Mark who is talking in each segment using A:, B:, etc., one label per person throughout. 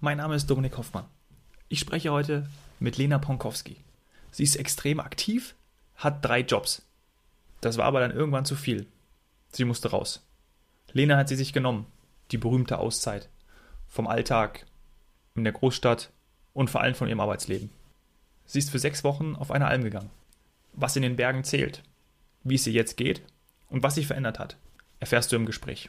A: mein Name ist Dominik Hoffmann. Ich spreche heute mit Lena Ponkowski. Sie ist extrem aktiv, hat drei Jobs. Das war aber dann irgendwann zu viel. Sie musste raus. Lena hat sie sich genommen, die berühmte Auszeit. Vom Alltag, in der Großstadt und vor allem von ihrem Arbeitsleben. Sie ist für sechs Wochen auf eine Alm gegangen. Was in den Bergen zählt, wie es ihr jetzt geht und was sich verändert hat, erfährst du im Gespräch.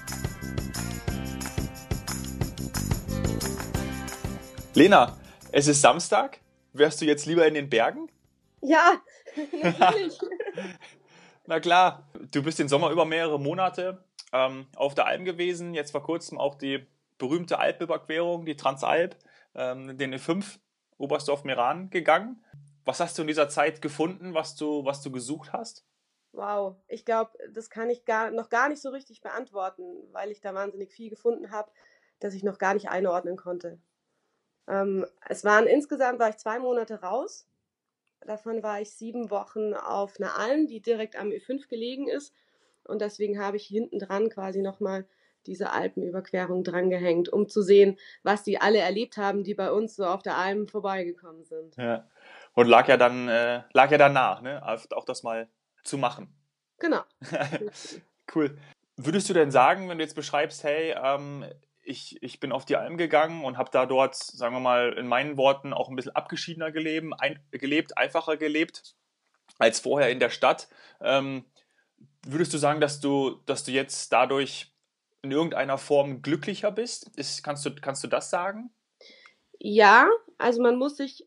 A: Lena, es ist Samstag. Wärst du jetzt lieber in den Bergen?
B: Ja, natürlich.
A: Na klar, du bist den Sommer über mehrere Monate ähm, auf der Alm gewesen. Jetzt vor kurzem auch die berühmte Alpüberquerung, die Transalp, ähm, den E5 Oberstdorf-Meran gegangen. Was hast du in dieser Zeit gefunden, was du, was du gesucht hast?
B: Wow, ich glaube, das kann ich gar, noch gar nicht so richtig beantworten, weil ich da wahnsinnig viel gefunden habe, das ich noch gar nicht einordnen konnte. Ähm, es waren insgesamt war ich zwei Monate raus. Davon war ich sieben Wochen auf einer Alm, die direkt am Ö5 gelegen ist. Und deswegen habe ich hinten dran quasi nochmal diese Alpenüberquerung drangehängt, um zu sehen, was die alle erlebt haben, die bei uns so auf der Alm vorbeigekommen sind.
A: Ja. Und lag ja dann, äh, lag ja dann ne? Auch das mal zu machen.
B: Genau.
A: cool. Würdest du denn sagen, wenn du jetzt beschreibst, hey, ähm, ich, ich bin auf die Alm gegangen und habe da dort, sagen wir mal, in meinen Worten auch ein bisschen abgeschiedener gelebt, ein, gelebt einfacher gelebt als vorher in der Stadt. Ähm, würdest du sagen, dass du, dass du jetzt dadurch in irgendeiner Form glücklicher bist? Ist, kannst, du, kannst du das sagen?
B: Ja, also man muss sich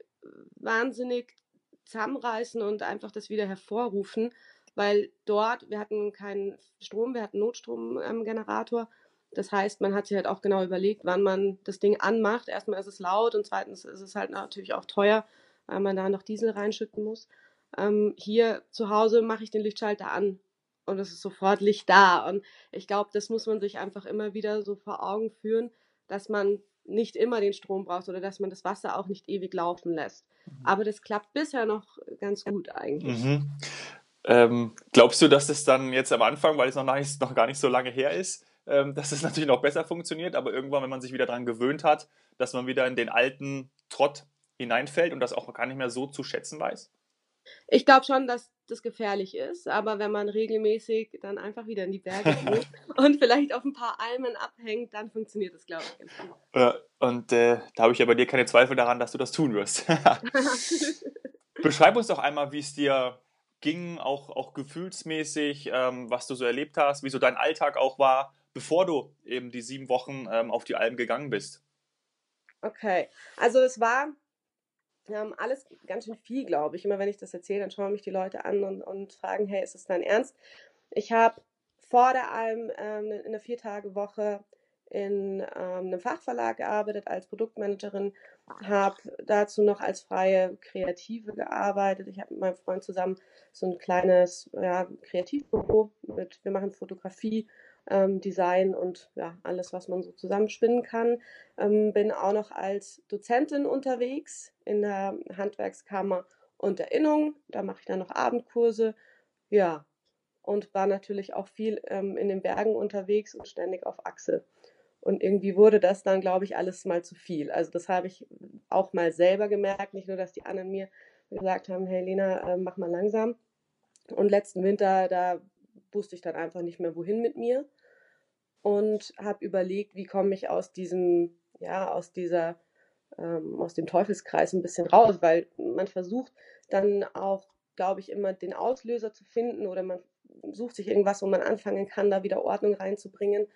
B: wahnsinnig zusammenreißen und einfach das wieder hervorrufen, weil dort, wir hatten keinen Strom, wir hatten Notstromgenerator. Ähm, das heißt, man hat sich halt auch genau überlegt, wann man das Ding anmacht. Erstmal ist es laut und zweitens ist es halt natürlich auch teuer, weil man da noch Diesel reinschütten muss. Ähm, hier zu Hause mache ich den Lichtschalter an und es ist sofort Licht da. Und ich glaube, das muss man sich einfach immer wieder so vor Augen führen, dass man nicht immer den Strom braucht oder dass man das Wasser auch nicht ewig laufen lässt. Mhm. Aber das klappt bisher noch ganz gut eigentlich.
A: Mhm. Ähm, glaubst du, dass das dann jetzt am Anfang, weil es noch, nicht, noch gar nicht so lange her ist, ähm, dass es natürlich noch besser funktioniert, aber irgendwann, wenn man sich wieder daran gewöhnt hat, dass man wieder in den alten Trott hineinfällt und das auch gar nicht mehr so zu schätzen weiß?
B: Ich glaube schon, dass das gefährlich ist, aber wenn man regelmäßig dann einfach wieder in die Berge geht und vielleicht auf ein paar Almen abhängt, dann funktioniert das, glaube ich, ganz gut.
A: Und äh, da habe ich ja bei dir keine Zweifel daran, dass du das tun wirst. Beschreib uns doch einmal, wie es dir ging, auch, auch gefühlsmäßig, ähm, was du so erlebt hast, wie so dein Alltag auch war bevor du eben die sieben Wochen ähm, auf die Alm gegangen bist?
B: Okay, also es war ähm, alles ganz schön viel, glaube ich. Immer wenn ich das erzähle, dann schauen mich die Leute an und, und fragen, hey, ist das dein Ernst? Ich habe vor der Alm ähm, in einer Viertagewoche in ähm, einem Fachverlag gearbeitet als Produktmanagerin, habe dazu noch als freie Kreative gearbeitet. Ich habe mit meinem Freund zusammen so ein kleines ja, Kreativbüro mit, wir machen Fotografie, ähm, Design und ja, alles, was man so zusammenspinnen kann. Ähm, bin auch noch als Dozentin unterwegs in der Handwerkskammer und der Innung. Da mache ich dann noch Abendkurse. Ja, und war natürlich auch viel ähm, in den Bergen unterwegs und ständig auf Achse. Und irgendwie wurde das dann, glaube ich, alles mal zu viel. Also das habe ich auch mal selber gemerkt, nicht nur, dass die anderen mir gesagt haben, hey Lena, äh, mach mal langsam. Und letzten Winter, da wusste ich dann einfach nicht mehr, wohin mit mir und habe überlegt, wie komme ich aus diesem, ja, aus dieser, ähm, aus dem Teufelskreis ein bisschen raus, weil man versucht dann auch, glaube ich, immer den Auslöser zu finden oder man sucht sich irgendwas, wo man anfangen kann, da wieder Ordnung reinzubringen.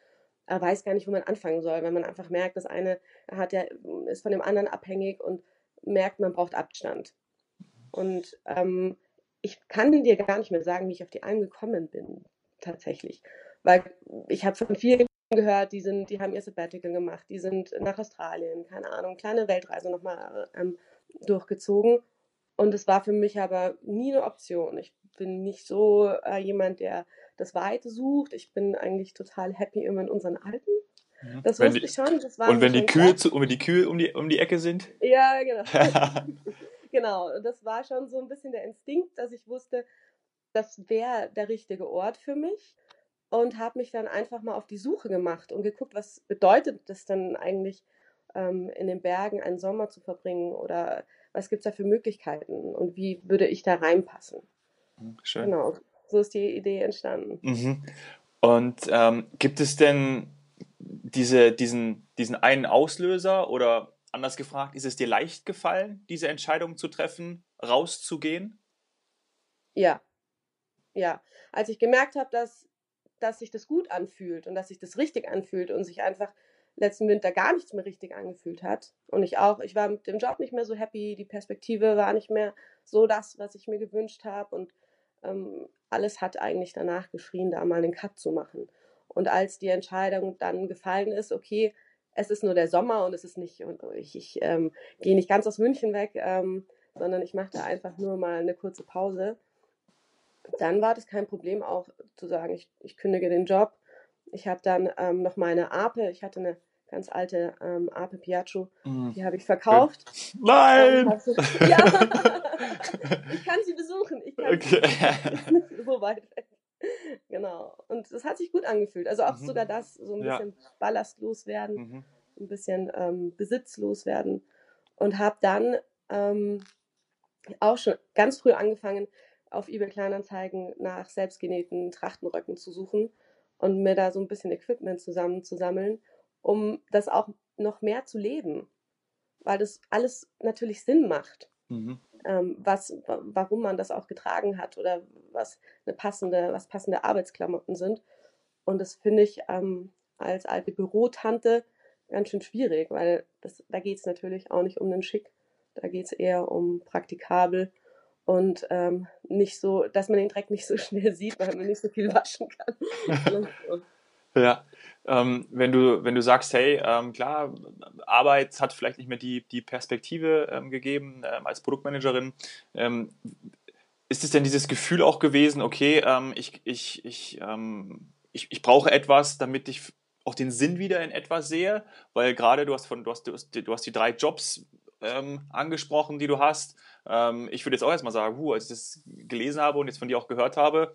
B: Er weiß gar nicht, wo man anfangen soll, wenn man einfach merkt, das eine hat ja, ist von dem anderen abhängig und merkt, man braucht Abstand. Und ähm, ich kann dir gar nicht mehr sagen, wie ich auf die Alm gekommen bin, tatsächlich. Weil ich habe von vielen gehört, die sind, die haben ihr Sabbatical gemacht, die sind nach Australien, keine Ahnung, kleine Weltreise nochmal ähm, durchgezogen. Und es war für mich aber nie eine Option. Ich bin nicht so äh, jemand, der das Weite sucht. Ich bin eigentlich total happy immer in unseren Alten.
A: Mhm.
B: Das
A: Wenn
B: wusste
A: die,
B: ich schon. Das war
A: und wenn die Kühe, zu, und wenn die Kühe um die, um die Ecke sind?
B: Ja, genau. genau. Das war schon so ein bisschen der Instinkt, dass ich wusste, das wäre der richtige Ort für mich und habe mich dann einfach mal auf die Suche gemacht und geguckt, was bedeutet das dann eigentlich, ähm, in den Bergen einen Sommer zu verbringen oder was gibt es da für Möglichkeiten und wie würde ich da reinpassen.
A: Schön.
B: Genau, so ist die Idee entstanden.
A: Mhm. Und ähm, gibt es denn diese, diesen, diesen einen Auslöser oder anders gefragt, ist es dir leicht gefallen, diese Entscheidung zu treffen, rauszugehen?
B: Ja, ja. Als ich gemerkt habe, dass, dass sich das gut anfühlt und dass sich das richtig anfühlt und sich einfach letzten Winter gar nichts mehr richtig angefühlt hat und ich auch, ich war mit dem Job nicht mehr so happy, die Perspektive war nicht mehr so das, was ich mir gewünscht habe und ähm, alles hat eigentlich danach geschrien, da mal einen Cut zu machen. Und als die Entscheidung dann gefallen ist, okay, es ist nur der Sommer und es ist nicht, und ich, ich ähm, gehe nicht ganz aus München weg, ähm, sondern ich mache da einfach nur mal eine kurze Pause, dann war das kein Problem auch zu sagen, ich, ich kündige den Job. Ich habe dann ähm, noch meine Ape, ich hatte eine ganz alte ähm, Ape Piaggio, die habe ich verkauft.
A: Nein!
B: sie- ja, ich kann sie besuchen. Ich kann
A: Okay.
B: sie so weit weg. Genau. Und es hat sich gut angefühlt. Also auch
A: Mhm.
B: sogar das, so ein
A: Ja.
B: bisschen ballastlos werden,
A: Mhm.
B: ein bisschen ähm, besitzlos werden. Und habe dann ähm, auch schon ganz früh angefangen, auf eBay Kleinanzeigen nach selbstgenähten Trachtenröcken zu suchen und mir da so ein bisschen Equipment zusammenzusammeln, um das auch noch mehr zu leben. Weil das alles natürlich Sinn macht
A: Mhm.
B: ähm, was, wa- warum man das auch getragen hat oder was eine passende, was passende Arbeitsklamotten sind. Und das finde ich ähm, als alte Bürotante ganz schön schwierig, weil das, da geht es natürlich auch nicht um den Schick, da geht es eher um praktikabel und ähm, nicht so, dass man den Dreck nicht so schnell sieht, weil man nicht so viel waschen kann.
A: Ja, ähm, wenn du, wenn du sagst, hey, ähm, klar, Arbeit hat vielleicht nicht mehr die, die Perspektive ähm, gegeben ähm, als Produktmanagerin, ähm, ist es denn dieses Gefühl auch gewesen, okay, ich, ich, ich, ich, ich brauche etwas, damit ich auch den Sinn wieder in etwas sehe? Weil gerade du hast von, du hast, du hast die drei Jobs ähm, angesprochen, die du hast. Ähm, ich würde jetzt auch erstmal sagen, huh, als ich das gelesen habe und jetzt von dir auch gehört habe,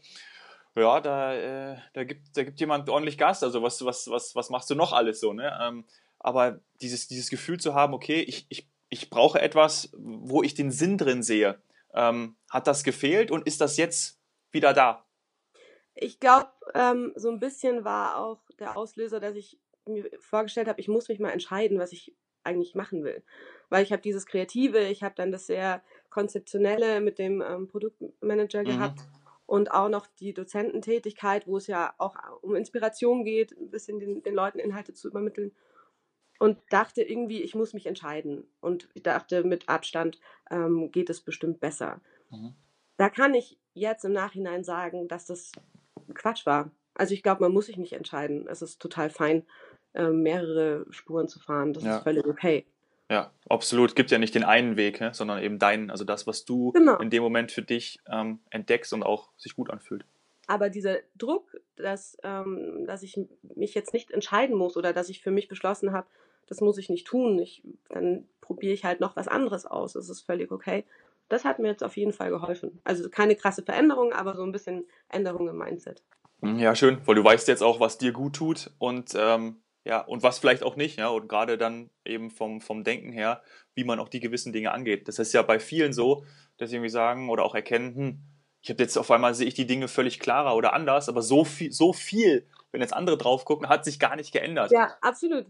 A: ja, da, äh, da, gibt, da gibt jemand ordentlich Gas. Also was, was, was, was machst du noch alles so, ne? Ähm, aber dieses, dieses Gefühl zu haben, okay, ich, ich, ich brauche etwas, wo ich den Sinn drin sehe. Ähm, hat das gefehlt und ist das jetzt wieder da?
B: Ich glaube, ähm, so ein bisschen war auch der Auslöser, dass ich mir vorgestellt habe, ich muss mich mal entscheiden, was ich eigentlich machen will. Weil ich habe dieses Kreative, ich habe dann das sehr Konzeptionelle mit dem ähm, Produktmanager
A: Mhm.
B: gehabt und auch noch die Dozententätigkeit, wo es ja auch um Inspiration geht, ein bisschen den, den Leuten Inhalte zu übermitteln. Und dachte irgendwie, ich muss mich entscheiden. Und ich dachte, mit Abstand ähm, geht es bestimmt besser.
A: Mhm.
B: Da kann ich jetzt im Nachhinein sagen, dass das Quatsch war. Also ich glaube, man muss sich nicht entscheiden. Es ist total fein, äh, mehrere Spuren zu fahren. Das
A: Ja.
B: ist völlig okay.
A: Ja, absolut. Gibt ja nicht den einen Weg, ne? sondern eben deinen, also das, was du
B: Genau.
A: in dem Moment für dich ähm, entdeckst und auch sich gut anfühlt.
B: Aber dieser Druck, dass, ähm, dass ich mich jetzt nicht entscheiden muss oder dass ich für mich beschlossen habe, das muss ich nicht tun, ich, dann probiere ich halt noch was anderes aus. Das ist völlig okay. Das hat mir jetzt auf jeden Fall geholfen. Also keine krasse Veränderung, aber so ein bisschen Änderung im Mindset.
A: Mhm, Ja, schön, weil du weißt jetzt auch, was dir gut tut und ähm, ja, und was vielleicht auch nicht, ja, und gerade dann eben vom, vom Denken her, wie man auch die gewissen Dinge angeht. Das ist ja bei vielen so, dass sie irgendwie sagen oder auch erkennen, hm, ich habe jetzt auf einmal sehe ich die Dinge völlig klarer oder anders, aber so viel, so viel, wenn jetzt andere drauf gucken, hat sich gar nicht geändert.
B: Ja, absolut.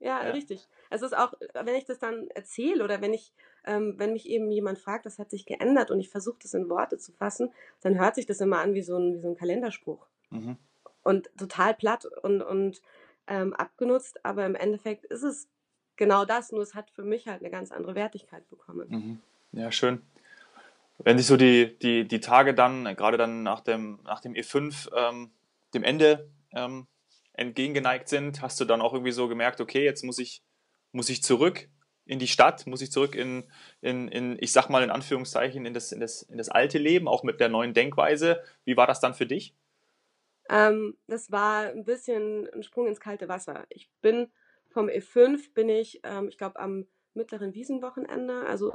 B: Ja,
A: Ja.
B: richtig. Es ist auch, wenn ich das dann erzähle oder wenn ich, ähm, wenn mich eben jemand fragt, das hat sich geändert und ich versuche das in Worte zu fassen, dann hört sich das immer an wie so ein, wie so ein Kalenderspruch.
A: Mhm.
B: Und total platt und, und ähm, abgenutzt, aber im Endeffekt ist es genau das, nur es hat für mich halt eine ganz andere Wertigkeit bekommen.
A: Mhm. Ja, schön. Wenn sich so die, die, die Tage dann, gerade dann nach dem, nach dem E5, ähm, dem Ende ähm, entgegengeneigt sind, hast du dann auch irgendwie so gemerkt, okay, jetzt muss ich, muss ich zurück in die Stadt, muss ich zurück in, in, in ich sag mal in Anführungszeichen, in das, in, das, in das alte Leben, auch mit der neuen Denkweise. Wie war das dann für dich?
B: Ähm, das war ein bisschen ein Sprung ins kalte Wasser. Ich bin vom E5, bin ich, ähm, ich glaube, am mittleren Wiesenwochenende, also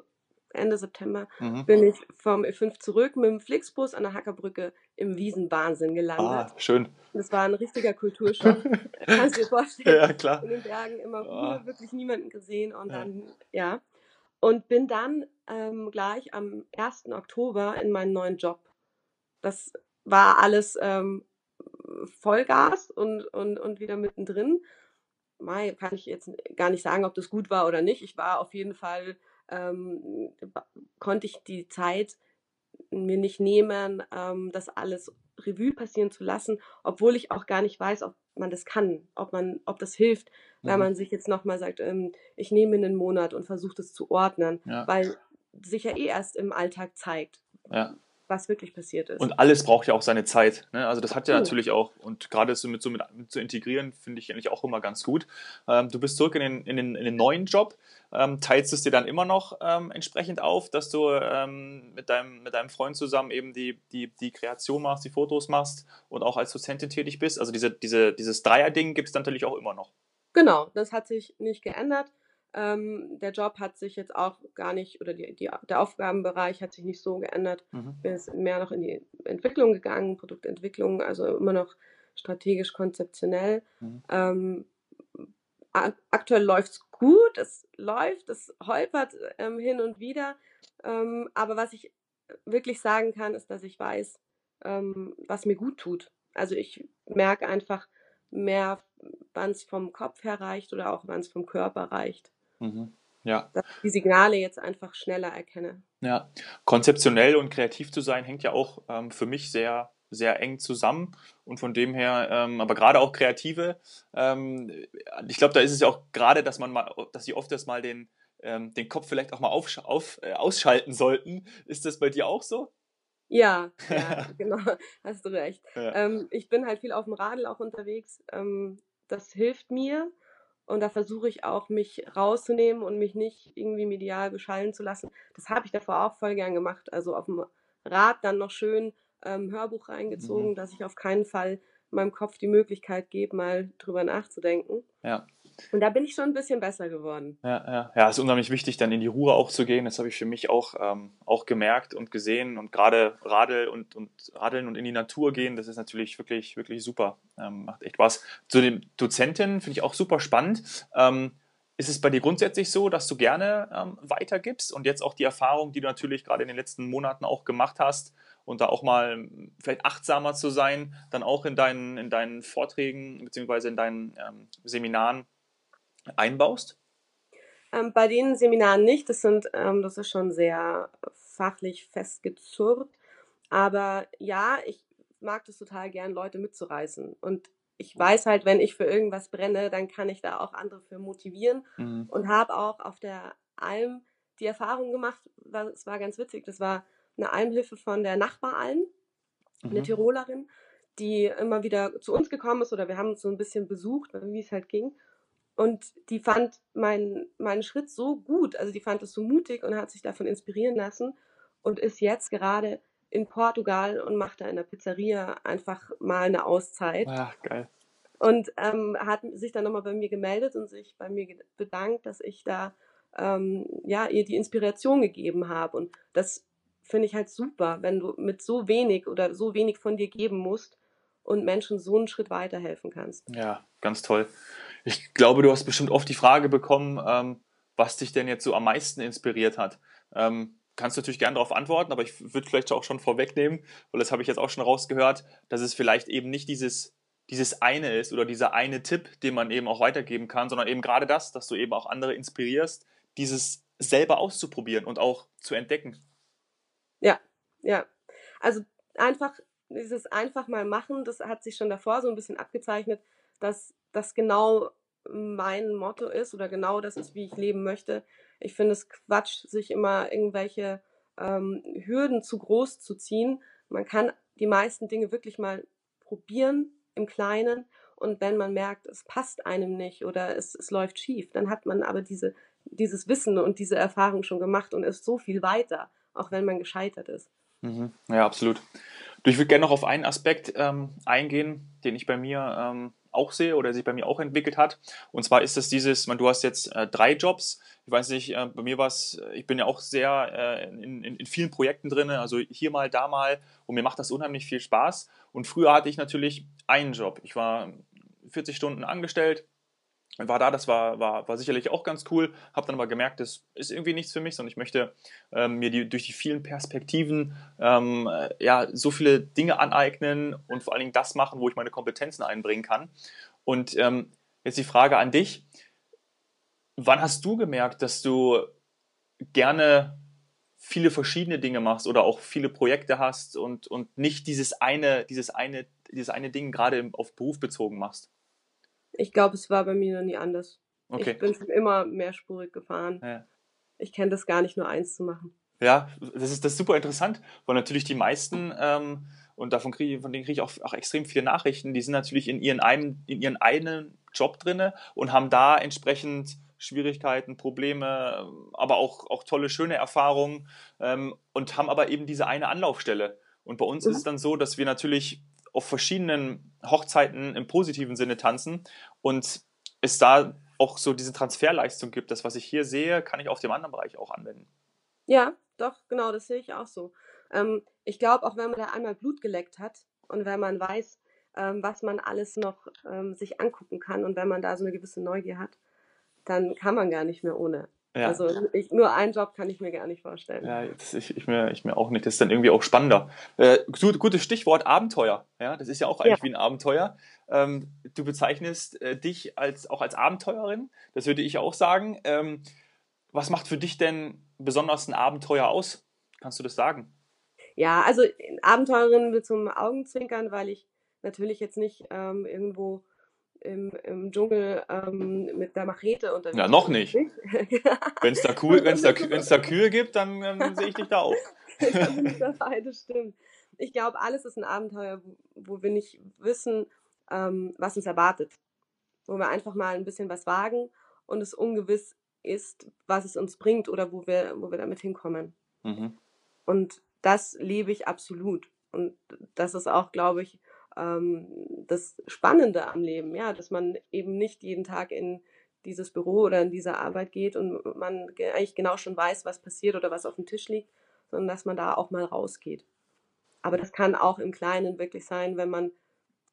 B: Ende September, mhm. bin ich vom E5 zurück mit dem Flixbus an der Hackerbrücke im Wiesenwahnsinn gelandet. Ah,
A: schön.
B: Das war ein richtiger Kulturschock. Kannst du dir vorstellen? Ja, klar. In den Bergen immer oh. wirklich niemanden gesehen und ja. dann, ja. Und bin dann ähm, gleich am 1. Oktober in meinen neuen Job. Das war alles ähm, Vollgas und, und, und wieder mittendrin. Mai, kann ich jetzt gar nicht sagen, ob das gut war oder nicht. Ich war auf jeden Fall ähm, konnte ich die Zeit mir nicht nehmen, ähm, das alles Revue passieren zu lassen, obwohl ich auch gar nicht weiß, ob man das kann, ob man, ob das hilft, mhm. wenn man sich jetzt nochmal sagt, ähm, ich nehme einen Monat und versuche das zu ordnen, ja. weil sich ja eh erst im Alltag zeigt. Ja was wirklich passiert ist.
A: Und alles braucht ja auch seine Zeit. Ne? Also das hat ja oh. natürlich auch, und gerade so mit so mit, mit zu integrieren, finde ich eigentlich auch immer ganz gut. Ähm, du bist zurück in den, in den, in den neuen Job, ähm, teilst es dir dann immer noch ähm, entsprechend auf, dass du ähm, mit, deinem, mit deinem Freund zusammen eben die, die, die Kreation machst, die Fotos machst und auch als Dozentin tätig bist. Also diese, diese, dieses Dreier-Ding gibt es natürlich auch immer noch.
B: Genau, das hat sich nicht geändert. Ähm, der Job hat sich jetzt auch gar nicht, oder die, die, der Aufgabenbereich hat sich nicht so geändert. Mhm. Bin jetzt mehr noch in die Entwicklung gegangen, Produktentwicklung, also immer noch strategisch konzeptionell. Mhm. Ähm, aktuell läuft es gut, es läuft, es holpert ähm, hin und wieder. Ähm, aber was ich wirklich sagen kann, ist, dass ich weiß, ähm, was mir gut tut. Also ich merke einfach mehr, wann es vom Kopf her reicht oder auch wann es vom Körper reicht. Mhm. Ja. Dass ich die Signale jetzt einfach schneller erkenne.
A: Ja, konzeptionell und kreativ zu sein hängt ja auch ähm, für mich sehr, sehr eng zusammen und von dem her, ähm, aber gerade auch Kreative, ähm, ich glaube, da ist es ja auch gerade, dass man mal, dass sie oft erst mal den, ähm, den Kopf vielleicht auch mal auf, auf, äh, ausschalten sollten. Ist das bei dir auch so?
B: Ja, ja, genau, hast du recht. Ja. Ähm, ich bin halt viel auf dem Radl auch unterwegs. Ähm, das hilft mir. Und da versuche ich auch, mich rauszunehmen und mich nicht irgendwie medial beschallen zu lassen. Das habe ich davor auch voll gern gemacht. Also auf dem Rad dann noch schön ähm, Hörbuch reingezogen, mhm. dass ich auf keinen Fall meinem Kopf die Möglichkeit gebe, mal drüber nachzudenken. Ja. Und da bin ich schon ein bisschen besser geworden.
A: Ja, ja, ja, es ist unheimlich wichtig, dann in die Ruhe auch zu gehen. Das habe ich für mich auch, ähm, auch gemerkt und gesehen. Und gerade Radel und, und Radeln und in die Natur gehen, das ist natürlich wirklich, wirklich super. Ähm, macht echt was. Zu den Dozenten finde ich auch super spannend. Ähm, ist es bei dir grundsätzlich so, dass du gerne ähm, weitergibst und jetzt auch die Erfahrung, die du natürlich gerade in den letzten Monaten auch gemacht hast und da auch mal vielleicht achtsamer zu sein, dann auch in deinen, in deinen Vorträgen bzw. in deinen ähm, Seminaren einbaust?
B: Ähm, bei den Seminaren nicht. Das sind, ähm, das ist schon sehr fachlich festgezurrt. Aber ja, ich mag das total gern, Leute mitzureißen. Und ich weiß halt, wenn ich für irgendwas brenne, dann kann ich da auch andere für motivieren. Mhm. Und habe auch auf der Alm die Erfahrung gemacht, es war ganz witzig, das war eine Almhilfe von der Nachbaralm, mhm. eine Tirolerin, die immer wieder zu uns gekommen ist oder wir haben uns so ein bisschen besucht, wie es halt ging. Und die fand meinen, meinen Schritt so gut, also die fand es so mutig und hat sich davon inspirieren lassen und ist jetzt gerade in Portugal und macht da in der Pizzeria einfach mal eine Auszeit. Ach, geil. Und ähm, hat sich dann nochmal bei mir gemeldet und sich bei mir bedankt, dass ich da ähm, ja, ihr die Inspiration gegeben habe. Und das finde ich halt super, wenn du mit so wenig oder so wenig von dir geben musst und Menschen so einen Schritt weiterhelfen kannst.
A: Ja, ganz toll. Ich glaube, du hast bestimmt oft die Frage bekommen, ähm, was dich denn jetzt so am meisten inspiriert hat. Ähm, kannst du natürlich gerne darauf antworten, aber ich würde vielleicht auch schon vorwegnehmen, weil das habe ich jetzt auch schon rausgehört, dass es vielleicht eben nicht dieses, dieses eine ist oder dieser eine Tipp, den man eben auch weitergeben kann, sondern eben gerade das, dass du eben auch andere inspirierst, dieses selber auszuprobieren und auch zu entdecken.
B: Ja, ja. Also einfach dieses einfach mal machen, das hat sich schon davor so ein bisschen abgezeichnet, dass das genau mein Motto ist oder genau das ist, wie ich leben möchte. Ich finde es Quatsch, sich immer irgendwelche ähm, Hürden zu groß zu ziehen. Man kann die meisten Dinge wirklich mal probieren im Kleinen Und wenn man merkt, es passt einem nicht oder es, es läuft schief, dann hat man aber diese, dieses Wissen und diese Erfahrung schon gemacht und ist so viel weiter, auch wenn man gescheitert ist.
A: Mhm. Ja, absolut. Ich würde gerne noch auf einen Aspekt ähm, eingehen, den ich bei mir ähm, auch sehe oder sich bei mir auch entwickelt hat. Und zwar ist es dieses, man, du hast jetzt äh, drei Jobs. Ich weiß nicht, äh, bei mir war es, ich bin ja auch sehr äh, in, in, in, vielen Projekten drin, also hier mal, da mal. Und mir macht das unheimlich viel Spaß. Und früher hatte ich natürlich einen Job. Ich war 40 Stunden angestellt, war da, das war, war, war sicherlich auch ganz cool, habe dann aber gemerkt, das ist irgendwie nichts für mich, sondern ich möchte ähm, mir die, durch die vielen Perspektiven ähm, äh, ja, so viele Dinge aneignen und vor allen Dingen das machen, wo ich meine Kompetenzen einbringen kann. Und ähm, jetzt die Frage an dich, wann hast du gemerkt, dass du gerne viele verschiedene Dinge machst oder auch viele Projekte hast und, und nicht dieses eine, dieses eine, dieses eine Ding gerade auf Beruf bezogen machst?
B: Ich glaube, es war bei mir noch nie anders. Okay. Ich bin schon immer mehrspurig gefahren. Ja. Ich kenne das gar nicht, nur eins zu machen.
A: Ja, das ist, das ist super interessant, weil natürlich die meisten, ähm, und davon kriege, von denen kriege ich auch, auch extrem viele Nachrichten, die sind natürlich in ihren, einen, in ihren einen Job drinne und haben da entsprechend Schwierigkeiten, Probleme, aber auch, auch tolle, schöne Erfahrungen ähm, und haben aber eben diese eine Anlaufstelle. Und bei uns mhm. ist es dann so, dass wir natürlich auf verschiedenen Hochzeiten im positiven Sinne tanzen und es da auch so diese Transferleistung gibt. Das, was ich hier sehe, kann ich auf dem anderen Bereich auch anwenden.
B: Ja, doch, genau, das sehe ich auch so. Ähm, ich glaube, auch wenn man da einmal Blut geleckt hat und wenn man weiß, ähm, was man alles noch ähm, sich angucken kann und wenn man da so eine gewisse Neugier hat, dann kann man gar nicht mehr ohne. Ja. Also ich, nur einen Job kann ich mir gar nicht vorstellen.
A: Ja, das, ich, ich, mir, ich mir auch nicht. Das ist dann irgendwie auch spannender. Äh, gutes Stichwort Abenteuer. Ja, das ist ja auch eigentlich ja. wie ein Abenteuer. Ähm, du bezeichnest äh, dich als, auch als Abenteuerin. Das würde ich auch sagen. Ähm, was macht für dich denn besonders ein Abenteuer aus? Kannst du das sagen?
B: Ja, also Abenteuerin mit zum Augenzwinkern, weil ich natürlich jetzt nicht ähm, irgendwo im, im Dschungel ähm, mit der Machete unterwegs.
A: Ja, noch nicht. Wenn es da, cool, wenn's da, wenn's da Kühe gibt, dann ähm, sehe ich dich da auch.
B: dabei, das stimmt. Ich glaube, alles ist ein Abenteuer, wo, wo wir nicht wissen, ähm, was uns erwartet. Wo wir einfach mal ein bisschen was wagen und es ungewiss ist, was es uns bringt oder wo wir, wo wir damit hinkommen. Mhm. Und das liebe ich absolut. Und das ist auch, glaube ich, ähm, das Spannende am Leben, ja, dass man eben nicht jeden Tag in dieses Büro oder in diese Arbeit geht und man eigentlich genau schon weiß, was passiert oder was auf dem Tisch liegt, sondern dass man da auch mal rausgeht. Aber das kann auch im Kleinen wirklich sein, wenn man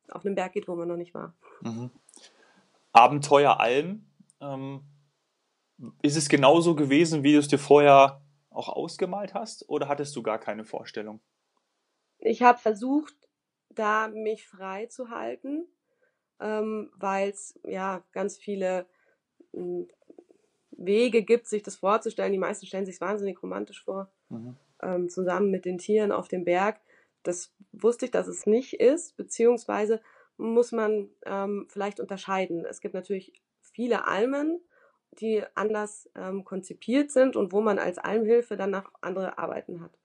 B: auf einen Berg geht, wo man noch nicht war. Mhm.
A: Abenteuer Alm. Ähm, ist es genauso gewesen, wie du es dir vorher auch ausgemalt hast, oder hattest du gar keine Vorstellung?
B: Ich habe versucht, da mich frei zu halten, ähm, weil es ja ganz viele hm, Wege gibt, sich das vorzustellen. Die meisten stellen sich wahnsinnig romantisch vor, mhm. ähm, zusammen mit den Tieren auf dem Berg. Das wusste ich, dass es nicht ist, beziehungsweise muss man ähm, vielleicht unterscheiden. Es gibt natürlich viele Almen, die anders ähm, konzipiert sind und wo man als Almhilfe dann nach andere Arbeiten hat.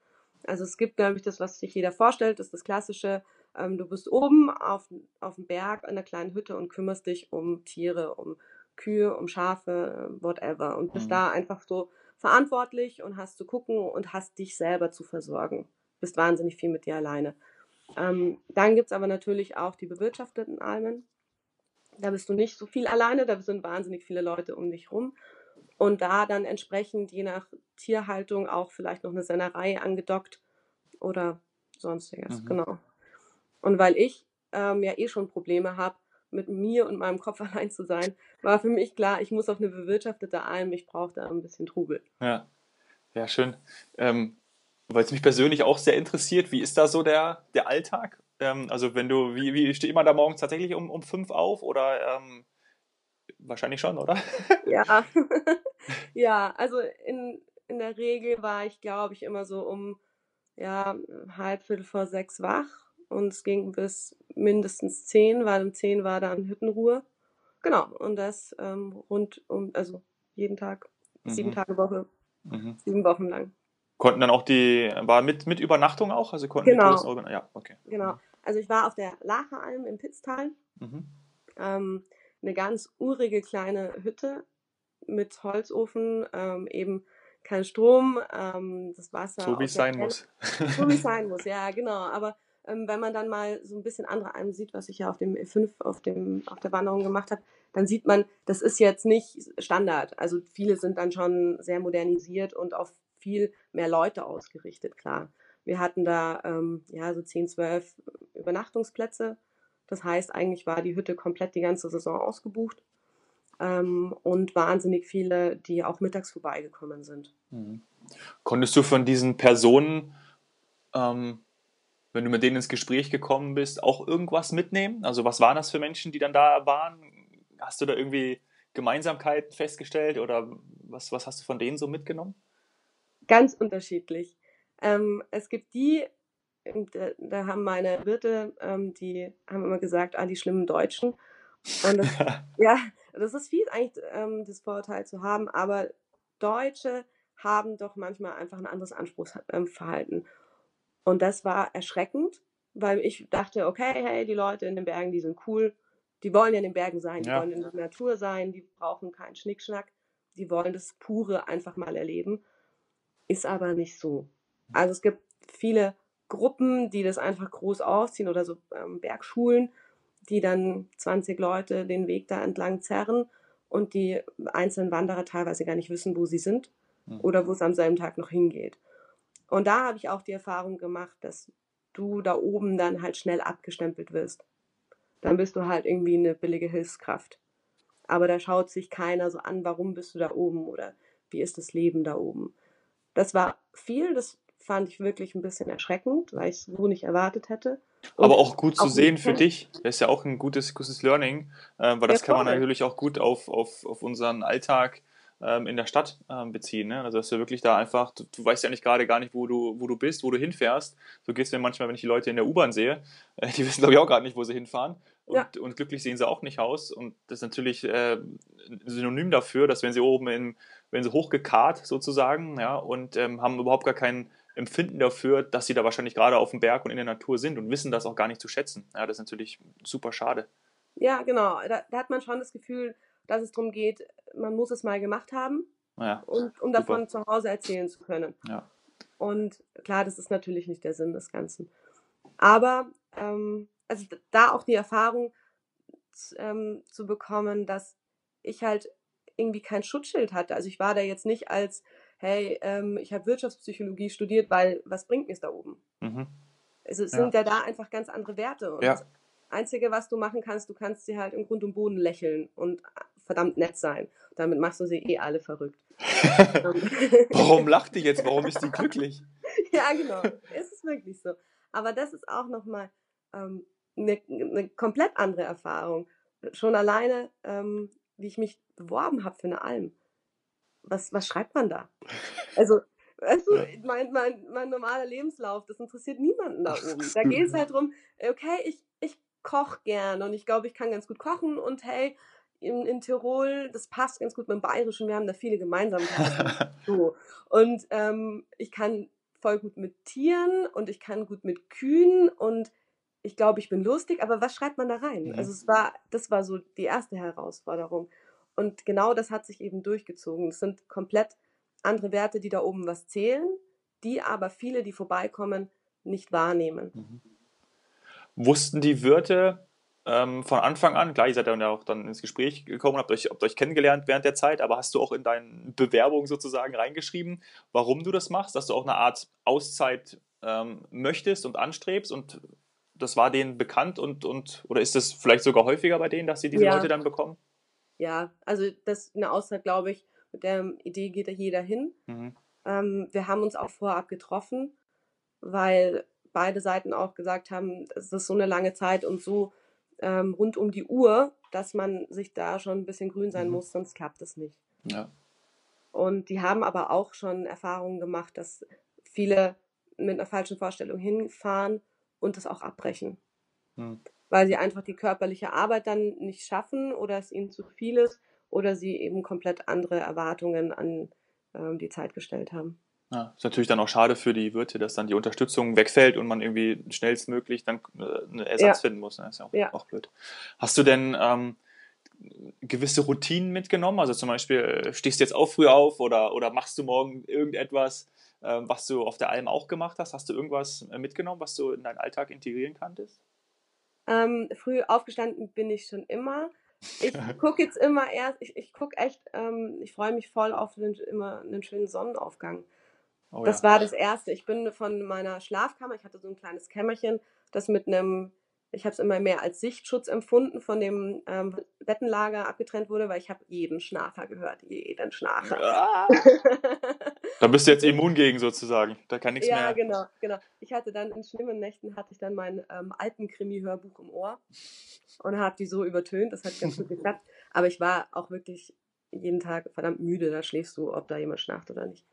B: Also es gibt, glaube ich, das, was sich jeder vorstellt, das ist das klassische ähm, du bist oben auf, auf dem Berg in einer kleinen Hütte und kümmerst dich um Tiere, um Kühe, um Schafe, whatever. Und bist mhm. da einfach so verantwortlich und hast zu gucken und hast dich selber zu versorgen. Bist wahnsinnig viel mit dir alleine. Ähm, dann gibt es aber natürlich auch die bewirtschafteten Almen. Da bist du nicht so viel alleine, da sind wahnsinnig viele Leute um dich rum. Und da dann entsprechend, je nach Tierhaltung, auch vielleicht noch eine Sennerei angedockt oder sonstiges. Mhm. Genau. Und weil ich ähm, ja eh schon Probleme habe, mit mir und meinem Kopf allein zu sein, war für mich klar, ich muss auf eine bewirtschaftete Alm, ich brauche da ein bisschen Trubel.
A: Ja, ja schön. Ähm, Weil es mich persönlich auch sehr interessiert, wie ist da so der, der Alltag? Ähm, also wenn du, wie, wie steht immer da morgens tatsächlich um, um fünf auf oder ähm, wahrscheinlich schon, oder?
B: Ja, ja, also in, in der Regel war ich, glaube ich, immer so um ja, halb, viertel vor sechs wach und es ging bis mindestens zehn, weil um zehn war dann Hüttenruhe. Genau, und das ähm, rund um, also jeden Tag, mhm. sieben Tage Woche, mhm. sieben Wochen lang.
A: Konnten dann auch die, war mit, mit Übernachtung auch? Also konnten
B: genau.
A: Die ja, okay.
B: Genau. Also ich war auf der Lacheralm im Pitztal. Mhm. ähm, eine ganz urige kleine Hütte mit Holzofen, ähm, eben kein Strom, ähm, das Wasser.
A: So wie es sein muss.
B: So wie es sein muss, ja, genau. Aber ähm, wenn man dann mal so ein bisschen andere Almen sieht, was ich ja auf dem E5 auf, dem, auf der Wanderung gemacht habe, dann sieht man, das ist jetzt nicht Standard. Also viele sind dann schon sehr modernisiert und auf viel mehr Leute ausgerichtet, klar. Wir hatten da ähm, ja so 10, 12 Übernachtungsplätze. Das heißt, eigentlich war die Hütte komplett die ganze Saison ausgebucht ähm, und wahnsinnig viele, die auch mittags vorbeigekommen sind. Mhm.
A: Konntest du von diesen Personen, ähm, wenn du mit denen ins Gespräch gekommen bist, auch irgendwas mitnehmen? Also was waren das für Menschen, die dann da waren? Hast du da irgendwie Gemeinsamkeiten festgestellt oder was, was hast du von denen so mitgenommen?
B: Ganz unterschiedlich. Ähm, es gibt die, da, da, haben meine Wirte, ähm, die haben immer gesagt, ah, die schlimmen Deutschen. Und das, ja, das ist fies eigentlich, ähm, das Vorurteil zu haben, aber Deutsche haben doch manchmal einfach ein anderes Anspruchsverhalten. Und das war erschreckend, weil ich dachte, okay, hey, die Leute in den Bergen, die sind cool, die wollen ja in den Bergen sein, die ja. wollen in der Natur sein, die brauchen keinen Schnickschnack, die wollen das Pure einfach mal erleben. Ist aber nicht so. Also es gibt viele Gruppen, die das einfach groß aufziehen oder so ähm, Bergschulen, die dann 20 Leute den Weg da entlang zerren und die einzelnen Wanderer teilweise gar nicht wissen, wo sie sind mhm. oder wo es am selben Tag noch hingeht. Und da habe ich auch die Erfahrung gemacht, dass du da oben dann halt schnell abgestempelt wirst. Dann bist du halt irgendwie eine billige Hilfskraft. Aber da schaut sich keiner so an, warum bist du da oben oder wie ist das Leben da oben. Das war viel, das fand ich wirklich ein bisschen erschreckend, weil ich es so nicht erwartet hätte.
A: Und Aber auch gut zu sehen für dich. Das ist ja auch ein gutes, gutes Learning, äh, weil das ja, kann man natürlich auch gut auf, auf, auf unseren Alltag ähm, in der Stadt ähm, beziehen. Ne? Also dass du wirklich da einfach, du, du, weißt ja nicht gerade gar nicht, wo du, wo du bist, wo du hinfährst. So geht es mir manchmal, wenn ich die Leute in der U-Bahn sehe. Äh, die wissen, glaube ich, auch gerade nicht, wo sie hinfahren. Und, ja. und, glücklich sehen sie auch nicht aus. Und das ist natürlich äh, ein Synonym dafür, dass wenn sie oben in, wenn sie hochgekarrt sozusagen, ja, und ähm, haben überhaupt gar keinen Empfinden dafür, dass sie da wahrscheinlich gerade auf dem Berg und in der Natur sind und wissen das auch gar nicht zu schätzen. Ja, das ist natürlich super schade.
B: Ja, genau. Da, da hat man schon das Gefühl, dass es darum geht, man muss es mal gemacht haben, ja, und, um davon super. zu Hause erzählen zu können. Ja. Und klar, das ist natürlich nicht der Sinn des Ganzen. Aber ähm, also da auch die Erfahrung ähm, zu bekommen, dass ich halt irgendwie kein Schutzschild hatte. Also ich war da jetzt nicht als hey, ähm, ich habe Wirtschaftspsychologie studiert, weil was bringt mir es da oben? Mhm. Also es ja. sind ja da einfach ganz andere Werte. Und ja. Einzige, was du machen kannst, du kannst sie halt im Grund und Boden lächeln und verdammt nett sein. Damit machst du sie eh alle verrückt.
A: Warum lacht die jetzt? Warum ist die glücklich?
B: ja, genau. Es ist wirklich so. Aber das ist auch nochmal ähm, eine, eine komplett andere Erfahrung. Schon alleine, ähm, wie ich mich beworben habe für eine Alm was, was schreibt man da? Also, weißt du, mein, mein, mein normaler Lebenslauf, das interessiert niemanden da oben. Da geht es halt darum, okay, ich koche gern und ich glaube, ich kann ganz gut kochen und hey, in, in Tirol, das passt ganz gut mit dem Bayerischen, wir haben da viele Gemeinsamkeiten. so. Und ähm, ich kann voll gut mit Tieren und ich kann gut mit Kühen und ich glaube, ich bin lustig, aber was schreibt man da rein? Mhm. Also es war, das war so die erste Herausforderung. Und genau das hat sich eben durchgezogen. Es sind komplett andere Werte, die da oben was zählen, die aber viele, die vorbeikommen, nicht wahrnehmen. Mhm.
A: Wussten die Wirte ähm, von Anfang an, klar, ihr seid dann ja auch dann ins Gespräch gekommen, habt euch, habt euch kennengelernt während der Zeit, aber hast du auch in deine Bewerbung sozusagen reingeschrieben, warum du das machst, dass du auch eine Art Auszeit ähm, möchtest und anstrebst und das war denen bekannt und, und oder ist das vielleicht sogar häufiger bei denen, dass sie diese ja. Leute dann bekommen?
B: ja, also das ist eine Auszeit, glaube ich, mit der Idee geht da jeder hin. Mhm. Ähm, wir haben uns auch vorab getroffen, weil beide Seiten auch gesagt haben, es ist so eine lange Zeit und so ähm, rund um die Uhr, dass man sich da schon ein bisschen grün sein mhm. muss, sonst klappt es nicht. Ja. Und die haben aber auch schon Erfahrungen gemacht, dass viele mit einer falschen Vorstellung hinfahren und das auch abbrechen. Mhm weil sie einfach die körperliche Arbeit dann nicht schaffen oder es ihnen zu viel ist oder sie eben komplett andere Erwartungen an ähm, die Zeit gestellt haben.
A: Ja, ist natürlich dann auch schade für die Wirte, dass dann die Unterstützung wegfällt und man irgendwie schnellstmöglich dann äh, einen Ersatz ja. finden muss. Das ist ja auch, ja. auch blöd. Hast du denn ähm, gewisse Routinen mitgenommen? Also zum Beispiel, äh, stehst du jetzt auch früh auf oder, oder machst du morgen irgendetwas, äh, was du auf der Alm auch gemacht hast? Hast du irgendwas äh, mitgenommen, was du in deinen Alltag integrieren kanntest?
B: Ähm, früh aufgestanden bin ich schon immer. Ich gucke jetzt immer erst, ich, ich gucke echt, ähm, ich freue mich voll auf den, immer einen schönen Sonnenaufgang. Oh, das ja. war das Erste. Ich bin von meiner Schlafkammer, ich hatte so ein kleines Kämmerchen, das mit einem ich habe es immer mehr als Sichtschutz empfunden, von dem ähm, Bettenlager abgetrennt wurde, weil ich habe jeden Schnarcher gehört, jeden Schnarcher. Ja.
A: da bist du jetzt immun gegen sozusagen, da kann nichts
B: ja,
A: mehr.
B: Ja, genau, genau. Ich hatte dann in schlimmen Nächten hatte ich dann mein ähm, Alpenkrimi-Hörbuch im Ohr und habe die so übertönt, das hat ganz gut geklappt. Aber ich war auch wirklich jeden Tag verdammt müde, da schläfst du, ob da jemand schnarcht oder nicht.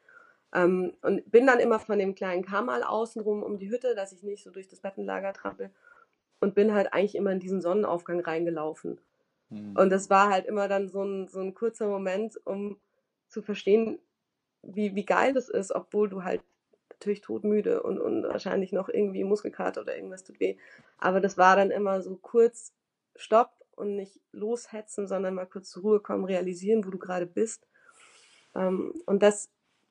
B: Ähm, und bin dann immer von dem kleinen Kamal außenrum um die Hütte, dass ich nicht so durch das Bettenlager trampel und bin halt eigentlich immer in diesen Sonnenaufgang reingelaufen. Mhm. Und das war halt immer dann so ein, so ein kurzer Moment, um zu verstehen, wie, wie geil das ist, obwohl du halt natürlich todmüde und, und wahrscheinlich noch irgendwie Muskelkater oder irgendwas tut weh. Aber das war dann immer so kurz Stopp und nicht loshetzen, sondern mal kurz zur Ruhe kommen, realisieren, wo du gerade bist. Ähm, und das,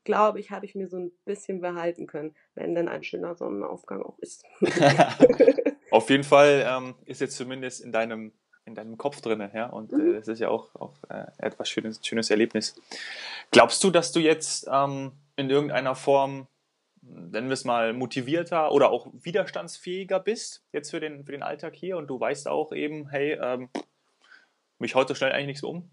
B: glaube ich, habe ich mir so ein bisschen behalten können, wenn dann ein schöner Sonnenaufgang auch ist.
A: Auf jeden Fall ähm, ist jetzt zumindest in deinem, in deinem Kopf drin, ja, und mhm. äh, das ist ja auch, auch äh, etwas schönes, schönes Erlebnis. Glaubst du, dass du jetzt ähm, in irgendeiner Form, nennen wir es mal, motivierter oder auch widerstandsfähiger bist jetzt für den, für den Alltag hier und du weißt auch eben, hey, ähm, mich haut so schnell eigentlich nichts um?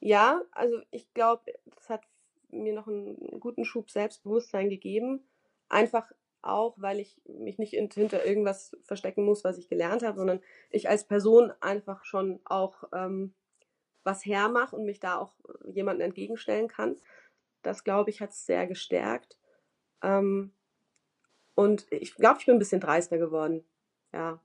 B: Ja, also ich glaube, das hat mir noch einen guten Schub Selbstbewusstsein gegeben. Einfach auch, weil ich mich nicht hinter irgendwas verstecken muss, was ich gelernt habe, sondern ich als Person einfach schon auch ähm, was hermache und mich da auch jemandem entgegenstellen kann. Das, glaube ich, hat es sehr gestärkt. Ähm, und ich glaube, ich bin ein bisschen dreister geworden. Ja.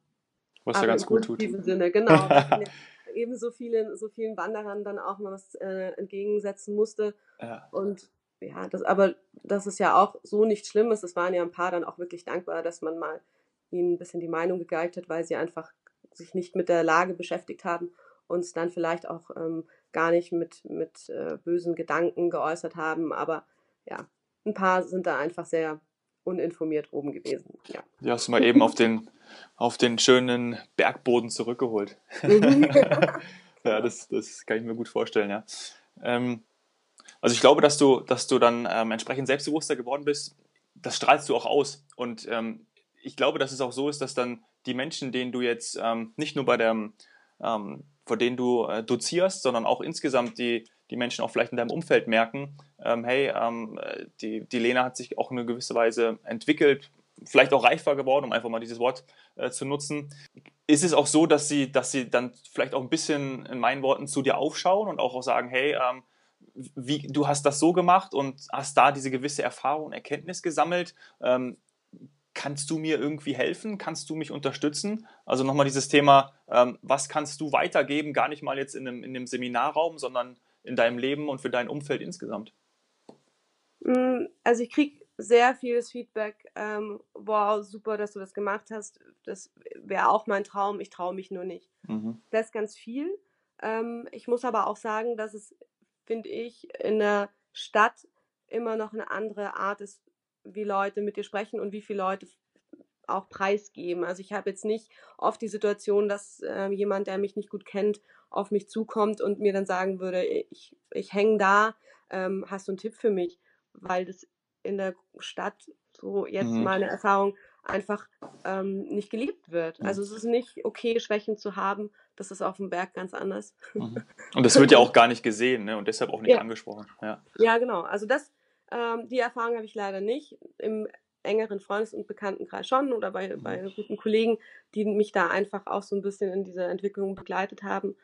A: Was ja ganz gut tut.
B: In Sinne, genau. eben so vielen, so vielen Wanderern dann auch mal was äh, entgegensetzen musste. Ja. Und ja, das, aber das ist ja auch so nichts Schlimmes. Es waren ja ein paar dann auch wirklich dankbar, dass man mal ihnen ein bisschen die Meinung gegeigt hat, weil sie einfach sich nicht mit der Lage beschäftigt haben und es dann vielleicht auch ähm, gar nicht mit, mit äh, bösen Gedanken geäußert haben. Aber ja, ein paar sind da einfach sehr uninformiert oben gewesen. Ja.
A: Die hast du mal eben auf den, auf den schönen Bergboden zurückgeholt. Mhm. ja, das, das kann ich mir gut vorstellen, ja. Ähm, also ich glaube, dass du, dass du dann ähm, entsprechend selbstbewusster geworden bist. Das strahlst du auch aus. Und ähm, ich glaube, dass es auch so ist, dass dann die Menschen, denen du jetzt ähm, nicht nur bei der, ähm, vor denen du äh, dozierst, sondern auch insgesamt die, die Menschen auch vielleicht in deinem Umfeld merken, ähm, hey, ähm, die, die Lena hat sich auch in einer gewissen Weise entwickelt, vielleicht auch reifer geworden, um einfach mal dieses Wort äh, zu nutzen. Ist es auch so, dass sie, dass sie dann vielleicht auch ein bisschen in meinen Worten zu dir aufschauen und auch, auch sagen, hey, ähm, wie, du hast das so gemacht und hast da diese gewisse Erfahrung und Erkenntnis gesammelt. Ähm, kannst du mir irgendwie helfen? Kannst du mich unterstützen? Also nochmal dieses Thema, ähm, was kannst du weitergeben? Gar nicht mal jetzt in einem, in einem Seminarraum, sondern in deinem Leben und für dein Umfeld insgesamt.
B: Mm, also ich kriege sehr vieles Feedback. Ähm, wow, super, dass du das gemacht hast. Das wäre auch mein Traum. Ich traue mich nur nicht. Mhm. Das ist ganz viel. Ähm, ich muss aber auch sagen, dass es finde ich, in der Stadt immer noch eine andere Art ist, wie Leute mit dir sprechen und wie viele Leute auch preisgeben. Also ich habe jetzt nicht oft die Situation, dass äh, jemand, der mich nicht gut kennt, auf mich zukommt und mir dann sagen würde, ich, ich hänge da, ähm, hast du einen Tipp für mich? Weil das in der Stadt, so jetzt mhm. meine Erfahrung, einfach ähm, nicht geliebt wird. Mhm. Also es ist nicht okay, Schwächen zu haben. Das ist auf dem Berg ganz anders.
A: Mhm. Und das wird ja auch gar nicht gesehen ne? und deshalb auch nicht ja. angesprochen. Ja.
B: ja, genau. Also das, ähm, die Erfahrung habe ich leider nicht. Im engeren Freundes- und Bekanntenkreis schon oder bei, mhm. bei guten Kollegen, die mich da einfach auch so ein bisschen in dieser Entwicklung begleitet haben.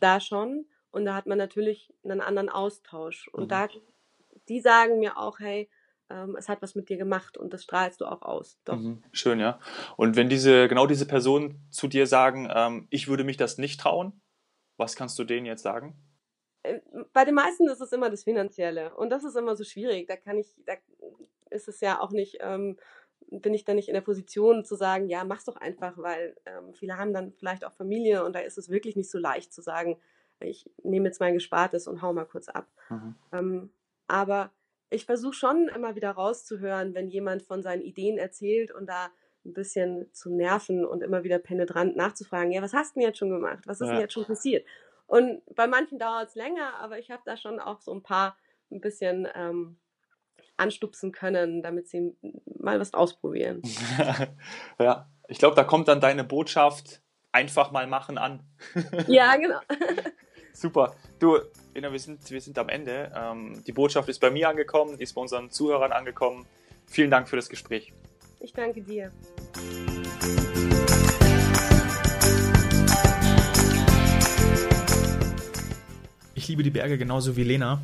B: Da schon. Und da hat man natürlich einen anderen Austausch. Und mhm. da, die sagen mir auch, hey, ähm, es hat was mit dir gemacht und das strahlst du auch aus.
A: Doch. Mhm, schön, ja. Und wenn diese, genau diese Personen zu dir sagen, ähm, ich würde mich das nicht trauen, was kannst du denen jetzt sagen?
B: Bei den meisten ist es immer das Finanzielle und das ist immer so schwierig. Da kann ich, da ist es ja auch nicht, ähm, bin ich dann nicht in der Position zu sagen, ja, mach's doch einfach, weil ähm, viele haben dann vielleicht auch Familie und da ist es wirklich nicht so leicht zu sagen, ich nehme jetzt mein Gespartes und hau mal kurz ab. Mhm. Ähm, aber ich versuche schon immer wieder rauszuhören, wenn jemand von seinen Ideen erzählt und da ein bisschen zu nerven und immer wieder penetrant nachzufragen, ja, was hast du denn jetzt schon gemacht? Was ist ja. denn jetzt schon passiert? Und bei manchen dauert es länger, aber ich habe da schon auch so ein paar ein bisschen ähm, anstupsen können, damit sie mal was ausprobieren.
A: ja, ich glaube, da kommt dann deine Botschaft einfach mal machen an.
B: ja, genau.
A: Super. Du, wir sind, wir sind am Ende. Ähm, die Botschaft ist bei mir angekommen, die ist bei unseren Zuhörern angekommen. Vielen Dank für das Gespräch.
B: Ich danke dir.
A: Ich liebe die Berge genauso wie Lena.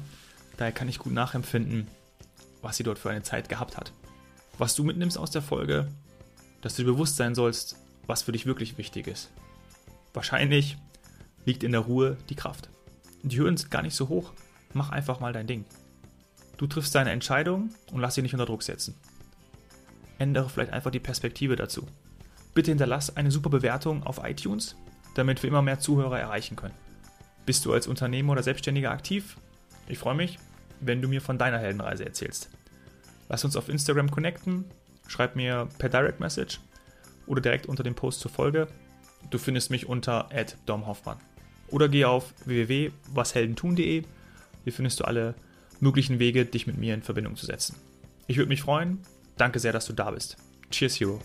A: Daher kann ich gut nachempfinden, was sie dort für eine Zeit gehabt hat. Was du mitnimmst aus der Folge, dass du dir bewusst sein sollst, was für dich wirklich wichtig ist. Wahrscheinlich liegt in der Ruhe die Kraft. Die Hürden sind gar nicht so hoch. Mach einfach mal dein Ding. Du triffst deine Entscheidung und lass sie nicht unter Druck setzen. Ändere vielleicht einfach die Perspektive dazu. Bitte hinterlass eine super Bewertung auf iTunes, damit wir immer mehr Zuhörer erreichen können. Bist du als Unternehmer oder Selbstständiger aktiv? Ich freue mich, wenn du mir von deiner Heldenreise erzählst. Lass uns auf Instagram connecten, schreib mir per Direct Message oder direkt unter dem Post zur Folge. Du findest mich unter domhoffmann. Oder geh auf www.washeldentun.de. Hier findest du alle möglichen Wege, dich mit mir in Verbindung zu setzen. Ich würde mich freuen. Danke sehr, dass du da bist. Cheers, Hero.